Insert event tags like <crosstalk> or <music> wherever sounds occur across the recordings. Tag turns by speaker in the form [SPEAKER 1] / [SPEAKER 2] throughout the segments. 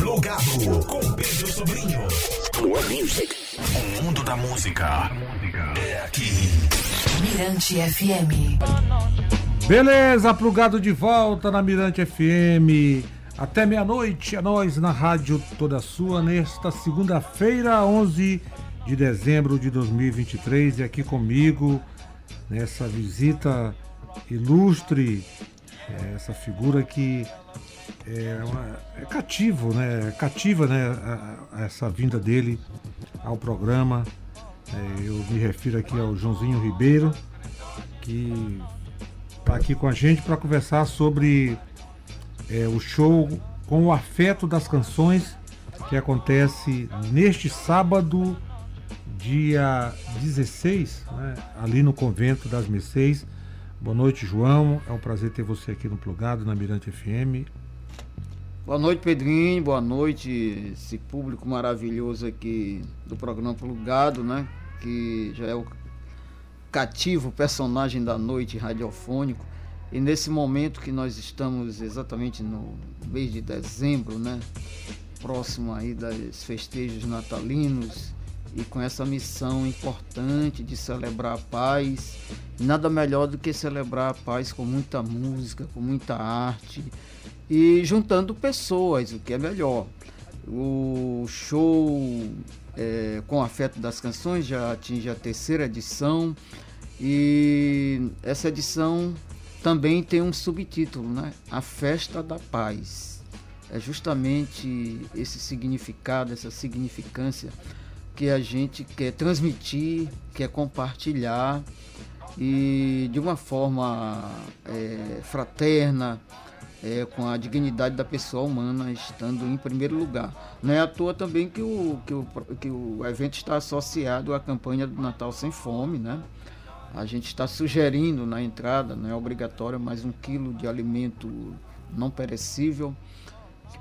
[SPEAKER 1] Plugado com Pedro Sobrinho. More music. O mundo da música é aqui.
[SPEAKER 2] Mirante FM.
[SPEAKER 3] Beleza, plugado de volta na Mirante FM. Até meia-noite, a nós na rádio toda sua, nesta segunda-feira, 11 de dezembro de 2023. E aqui comigo, nessa visita ilustre, é, essa figura que é, uma, é cativo, né? Cativa, né? A, a essa vinda dele ao programa. É, eu me refiro aqui ao Joãozinho Ribeiro, que está aqui com a gente para conversar sobre é, o show com o afeto das canções que acontece neste sábado, dia 16, né, ali no convento das Mercês. Boa noite, João. É um prazer ter você aqui no Plugado, na Mirante FM.
[SPEAKER 4] Boa noite, Pedrinho. Boa noite, esse público maravilhoso aqui do programa Plugado, né? Que já é o cativo personagem da noite radiofônico. E nesse momento que nós estamos exatamente no mês de dezembro, né? Próximo aí das festejos natalinos e com essa missão importante de celebrar a paz. Nada melhor do que celebrar a paz com muita música, com muita arte e juntando pessoas, o que é melhor. O show é, com afeto das canções já atinge a terceira edição e essa edição também tem um subtítulo, né? A Festa da Paz. É justamente esse significado, essa significância que a gente quer transmitir, quer compartilhar e de uma forma é, fraterna, é, com a dignidade da pessoa humana estando em primeiro lugar. Não é à toa também que o, que o, que o evento está associado à campanha do Natal Sem Fome, né? A gente está sugerindo na entrada, não é obrigatório, mais um quilo de alimento não perecível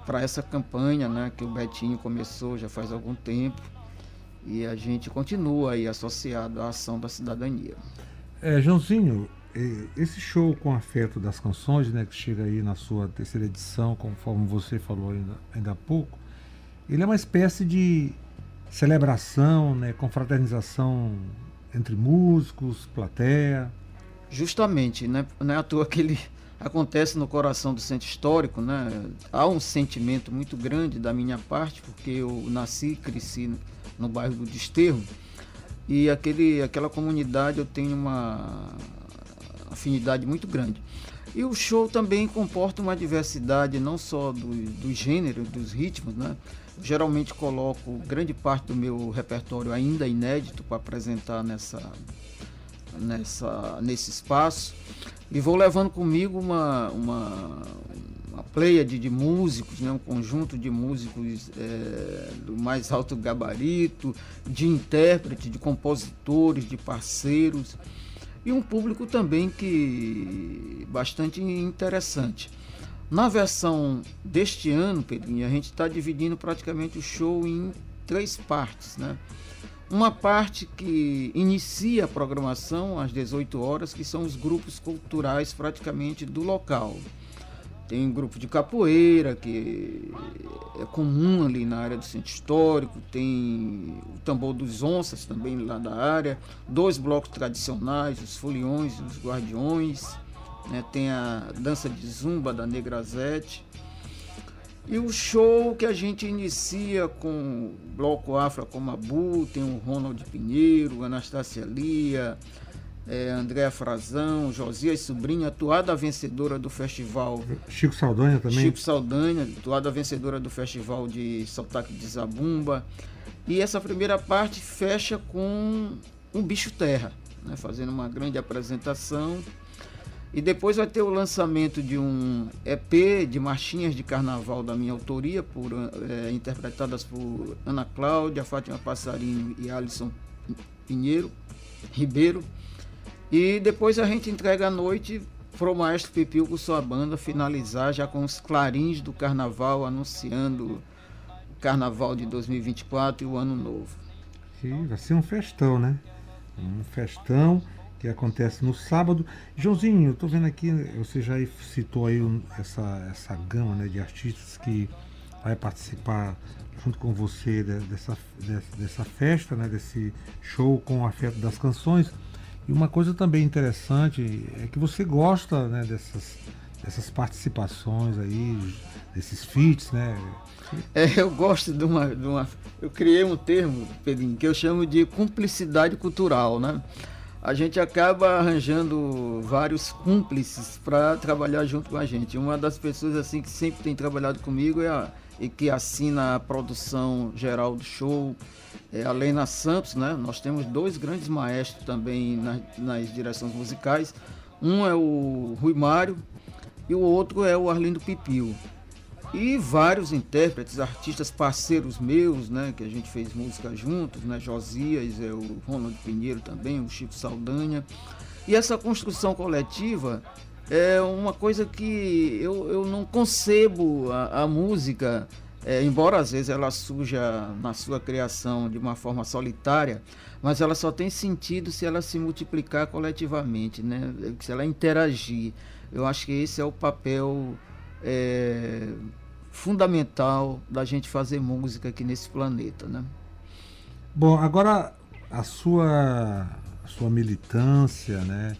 [SPEAKER 4] para essa campanha né, que o Betinho começou já faz algum tempo e a gente continua aí associado à ação da cidadania.
[SPEAKER 3] É, Joãozinho, esse show com afeto das canções, né, que chega aí na sua terceira edição, conforme você falou ainda, ainda há pouco, ele é uma espécie de celebração, né, confraternização entre músicos, plateia.
[SPEAKER 4] Justamente, né? não é à toa que ele <laughs> acontece no coração do centro histórico, né? Há um sentimento muito grande da minha parte, porque eu nasci e cresci no bairro do Desterro, e aquele, aquela comunidade eu tenho uma afinidade muito grande. E o show também comporta uma diversidade não só do, do gênero, dos ritmos, né? geralmente coloco grande parte do meu repertório ainda inédito para apresentar nessa, nessa, nesse espaço e vou levando comigo uma, uma, uma pleia de, de músicos, né? um conjunto de músicos é, do mais alto gabarito, de intérprete, de compositores, de parceiros e um público também que bastante interessante. Na versão deste ano, Pedrinho, a gente está dividindo praticamente o show em três partes, né? Uma parte que inicia a programação às 18 horas, que são os grupos culturais praticamente do local. Tem grupo de capoeira, que é comum ali na área do centro histórico, tem o tambor dos onças também lá da área, dois blocos tradicionais, os foliões e os guardiões né? tem a dança de zumba da Negrazete. E o show que a gente inicia com o Bloco Afra Comabu, tem o Ronald Pinheiro, Anastácia Lia, é, Andréa Frazão, Josias Sobrinha, atuada vencedora do festival.
[SPEAKER 3] Chico Saldanha também?
[SPEAKER 4] Chico Saldanha, atuada vencedora do festival de Sotaque de Zabumba. E essa primeira parte fecha com um bicho terra, né, fazendo uma grande apresentação e depois vai ter o lançamento de um EP de marchinhas de carnaval da minha autoria, por, é, interpretadas por Ana Cláudia, Fátima Passarinho e Alisson Pinheiro, Ribeiro. E depois a gente entrega à noite para o Maestro Pipil com sua banda finalizar já com os clarins do carnaval, anunciando o carnaval de 2024 e o ano novo.
[SPEAKER 3] Sim, vai ser um festão, né? Um festão que acontece no sábado. Joãozinho, estou vendo aqui, você já citou aí essa, essa gama né, de artistas que vai participar junto com você dessa, dessa, dessa festa, né, desse show com o afeto das canções. E uma coisa também interessante é que você gosta né, dessas, dessas participações aí, desses feats, né?
[SPEAKER 4] É, eu gosto de uma, de uma. Eu criei um termo, Pedrinho, que eu chamo de cumplicidade cultural, né? A gente acaba arranjando vários cúmplices para trabalhar junto com a gente. Uma das pessoas assim que sempre tem trabalhado comigo é a, e que assina a produção geral do show, é a Lena Santos, né? Nós temos dois grandes maestros também nas, nas direções musicais. Um é o Rui Mário e o outro é o Arlindo Pipio. E vários intérpretes, artistas parceiros meus, né, que a gente fez música juntos, né, Josias, é o Ronald Pinheiro também, o Chico Saldanha. E essa construção coletiva é uma coisa que eu, eu não concebo a, a música, é, embora às vezes ela surja na sua criação de uma forma solitária, mas ela só tem sentido se ela se multiplicar coletivamente, né? se ela interagir. Eu acho que esse é o papel é, fundamental da gente fazer música aqui nesse planeta, né?
[SPEAKER 3] Bom, agora a sua, a sua militância, né?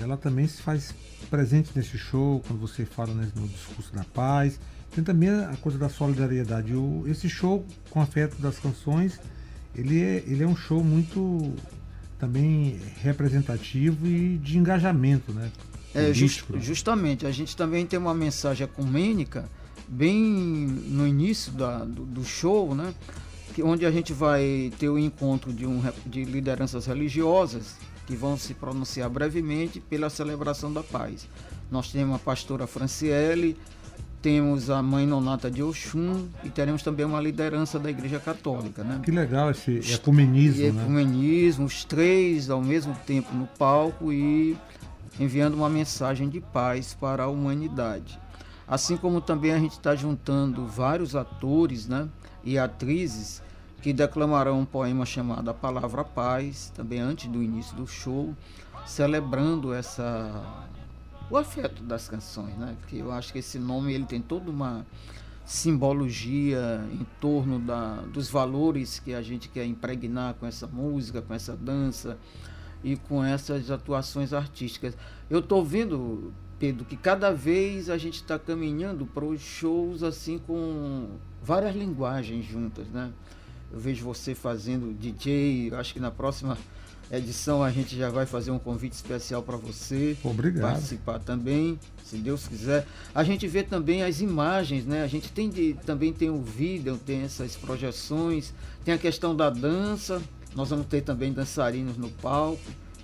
[SPEAKER 3] Ela também se faz presente nesse show, quando você fala né, no discurso da paz. Tem também a coisa da solidariedade. O, esse show com afeto das canções, ele é, ele é um show muito também representativo e de engajamento, né?
[SPEAKER 4] É, just, justamente, a gente também tem uma mensagem ecumênica bem no início da, do, do show, né? Que, onde a gente vai ter o encontro de, um, de lideranças religiosas que vão se pronunciar brevemente pela celebração da paz. Nós temos a pastora Franciele, temos a mãe nonata de Oxum e teremos também uma liderança da Igreja Católica. Né?
[SPEAKER 3] Que legal esse ecumenismo. E
[SPEAKER 4] né? ecumenismo, os três ao mesmo tempo no palco e enviando uma mensagem de paz para a humanidade. Assim como também a gente está juntando vários atores né, e atrizes que declamarão um poema chamado A Palavra Paz, também antes do início do show, celebrando essa o afeto das canções, né? Que eu acho que esse nome ele tem toda uma simbologia em torno da, dos valores que a gente quer impregnar com essa música, com essa dança e com essas atuações artísticas. Eu estou vendo, Pedro, que cada vez a gente está caminhando para os shows assim com várias linguagens juntas, né? Eu vejo você fazendo DJ, acho que na próxima edição a gente já vai fazer um convite especial para você
[SPEAKER 3] Obrigado.
[SPEAKER 4] participar também, se Deus quiser. A gente vê também as imagens, né? A gente tem de, também tem o vídeo, tem essas projeções, tem a questão da dança. Nós vamos ter também dançarinos no palco.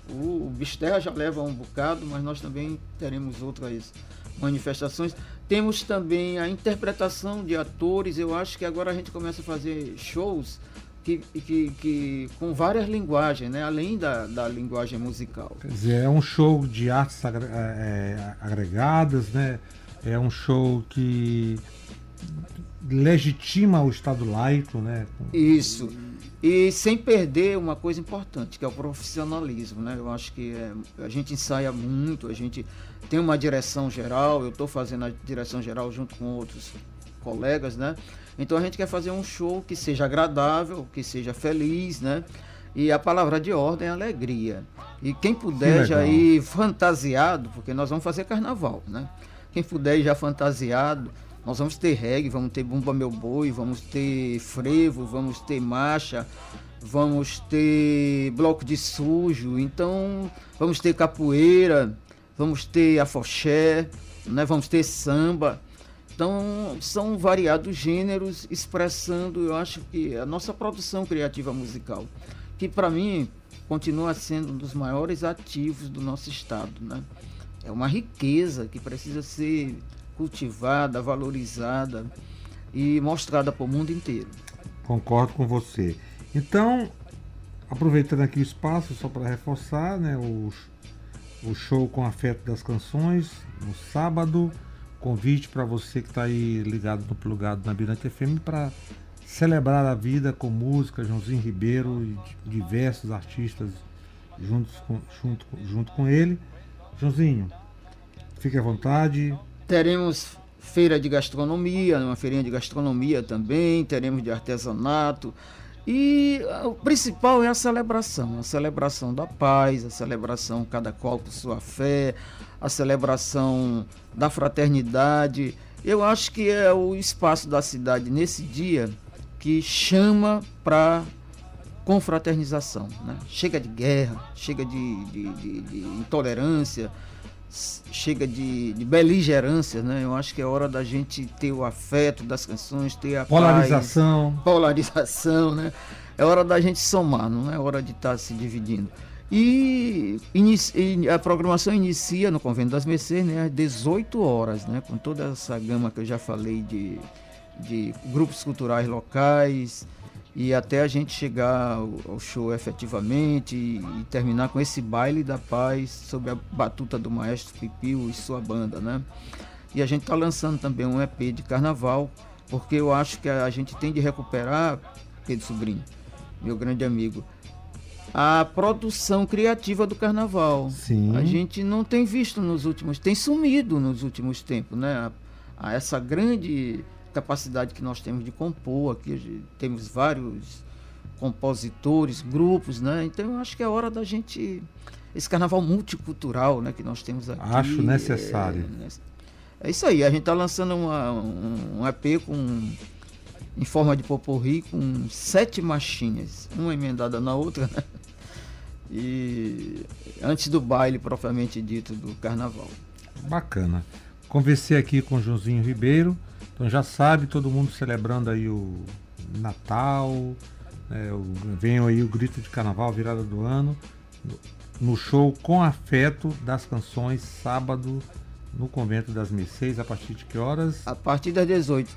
[SPEAKER 4] O, o Bisterra já leva um bocado, mas nós também teremos outras manifestações. Temos também a interpretação de atores. Eu acho que agora a gente começa a fazer shows que, que, que com várias linguagens, né? além da, da linguagem musical.
[SPEAKER 3] Quer dizer, é um show de artes é, é, agregadas, né? é um show que legitima o Estado laico. Né?
[SPEAKER 4] Isso. E sem perder uma coisa importante, que é o profissionalismo, né? Eu acho que é, a gente ensaia muito, a gente tem uma direção geral, eu estou fazendo a direção geral junto com outros colegas, né? Então a gente quer fazer um show que seja agradável, que seja feliz, né? E a palavra de ordem é alegria. E quem puder que já ir fantasiado, porque nós vamos fazer carnaval, né? Quem puder ir já fantasiado, nós vamos ter reggae, vamos ter Bumba Meu Boi, vamos ter frevo, vamos ter marcha, vamos ter bloco de sujo, então vamos ter capoeira, vamos ter afoxé, né? vamos ter samba. Então são variados gêneros expressando, eu acho que a nossa produção criativa musical, que para mim continua sendo um dos maiores ativos do nosso estado, né? É uma riqueza que precisa ser cultivada, valorizada e mostrada para o mundo inteiro.
[SPEAKER 3] Concordo com você. Então, aproveitando aqui o espaço, só para reforçar, né, o, o show com afeto das canções, no sábado, convite para você que está aí ligado no plugado na Birante FM para celebrar a vida com música, Joãozinho Ribeiro e diversos artistas juntos com, junto, junto com ele. Joãozinho, fique à vontade,
[SPEAKER 4] teremos feira de gastronomia, uma feirinha de gastronomia também, teremos de artesanato. E o principal é a celebração, a celebração da paz, a celebração cada qual por sua fé, a celebração da fraternidade. Eu acho que é o espaço da cidade nesse dia que chama para confraternização. Né? Chega de guerra, chega de, de, de, de intolerância, chega de, de beligerância, né? Eu acho que é hora da gente ter o afeto das canções, ter a
[SPEAKER 3] polarização,
[SPEAKER 4] paz, polarização, né? É hora da gente somar, não é hora de estar tá se dividindo. E a programação inicia no Convento das Mercês né, às 18 horas, né, com toda essa gama que eu já falei de, de grupos culturais locais, e até a gente chegar ao show efetivamente e, terminar com esse baile da paz sob a batuta do maestro Pipio e sua banda, né? E a gente está lançando também um EP de carnaval, porque eu acho que a gente tem de recuperar, Pedro Sobrinho, meu grande amigo, a produção criativa do carnaval.
[SPEAKER 3] Sim.
[SPEAKER 4] A gente não tem visto nos últimos, tem sumido nos últimos tempos, né? A, a essa grande capacidade que nós temos de compor aqui, temos vários compositores, grupos, né? Então eu acho que é hora da gente esse carnaval multicultural, né, que nós temos aqui.
[SPEAKER 3] Acho necessário.
[SPEAKER 4] É, é isso aí, a gente está lançando uma, um, um EP com em forma de poporri com sete machinhas, uma emendada na outra, né? E antes do baile propriamente dito do carnaval.
[SPEAKER 3] Bacana. Conversei aqui com o Joãozinho Ribeiro, então já sabe, todo mundo celebrando aí o Natal, é, o, vem aí o grito de carnaval, virada do ano, no show com afeto das canções, sábado, no Convento das Mercês, a partir de que horas?
[SPEAKER 4] A partir das 18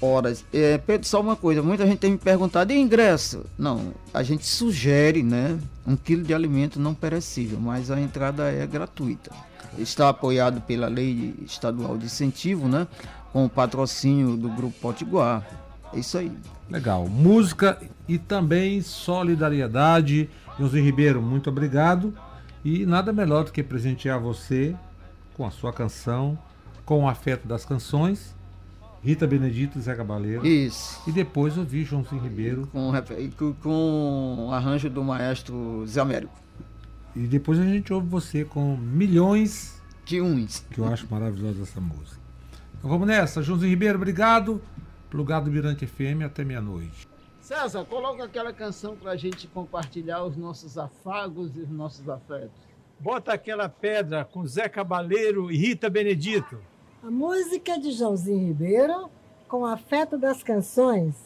[SPEAKER 4] horas. É, Pedro, só uma coisa, muita gente tem me perguntado, e ingresso? Não, a gente sugere, né, um quilo de alimento não perecível, mas a entrada é gratuita. Está apoiado pela lei estadual de incentivo, né, com o patrocínio do Grupo Potiguar. É isso aí.
[SPEAKER 3] Legal. Música e também solidariedade. Joãozinho Ribeiro, muito obrigado. E nada melhor do que presentear você com a sua canção, com o afeto das canções. Rita Benedito e Zé Cabaleiro.
[SPEAKER 4] Isso.
[SPEAKER 3] E depois ouvir Joãozinho Ribeiro.
[SPEAKER 4] Com, com arranjo do maestro Zé Américo.
[SPEAKER 3] E depois a gente ouve você com milhões
[SPEAKER 4] de uns.
[SPEAKER 3] Que eu acho maravilhosa essa música. Então vamos nessa. Joãozinho Ribeiro, obrigado. Plugado Mirante FM até meia-noite.
[SPEAKER 4] César, coloca aquela canção para a gente compartilhar os nossos afagos e os nossos afetos.
[SPEAKER 5] Bota aquela pedra com Zé Cabaleiro e Rita Benedito.
[SPEAKER 6] A música de Joãozinho Ribeiro com afeto das canções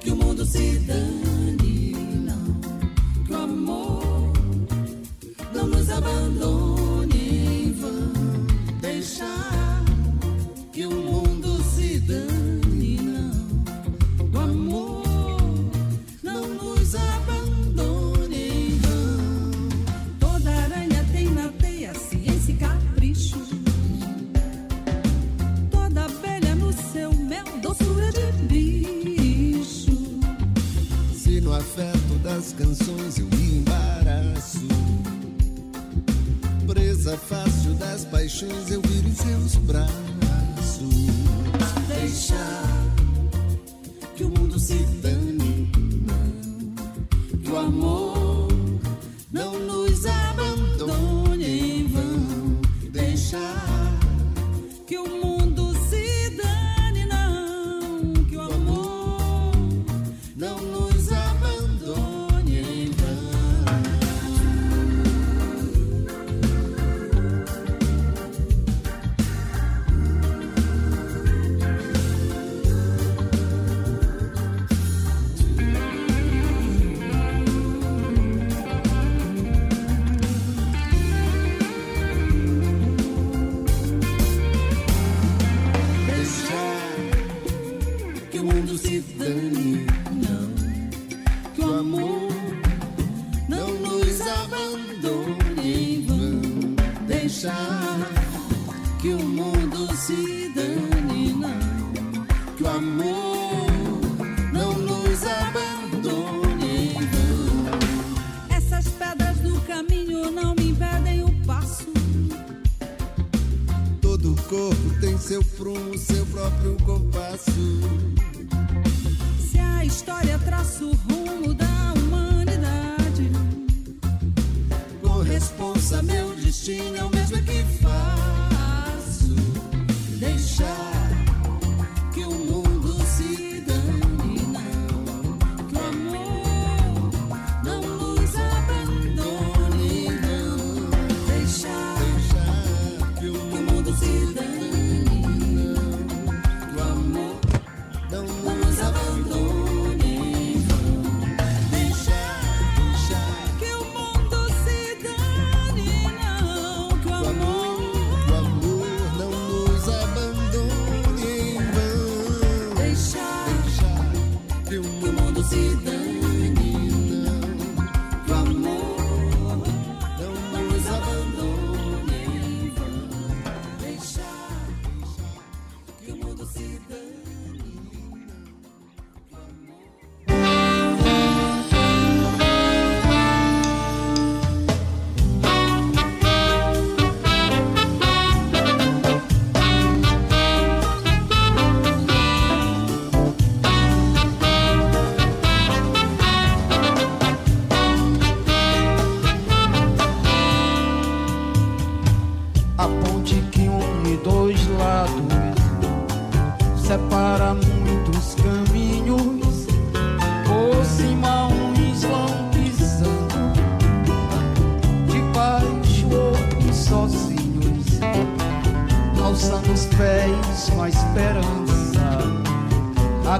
[SPEAKER 7] que o mundo se dane.
[SPEAKER 4] paixões eu viro em seus braços.
[SPEAKER 8] Deixar esposa, meu destino é o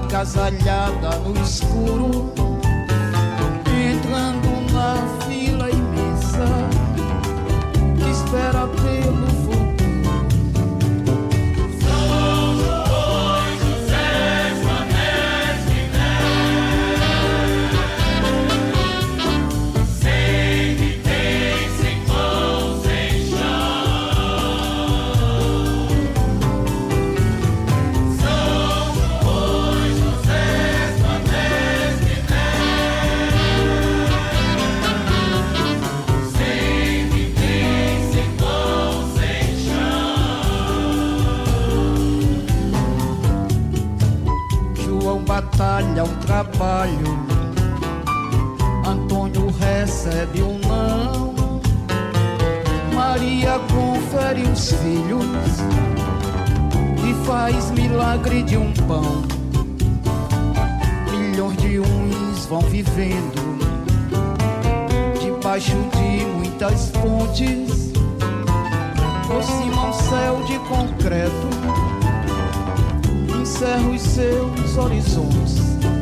[SPEAKER 8] agasalhada no escuro. encerra os
[SPEAKER 4] seus horizontes.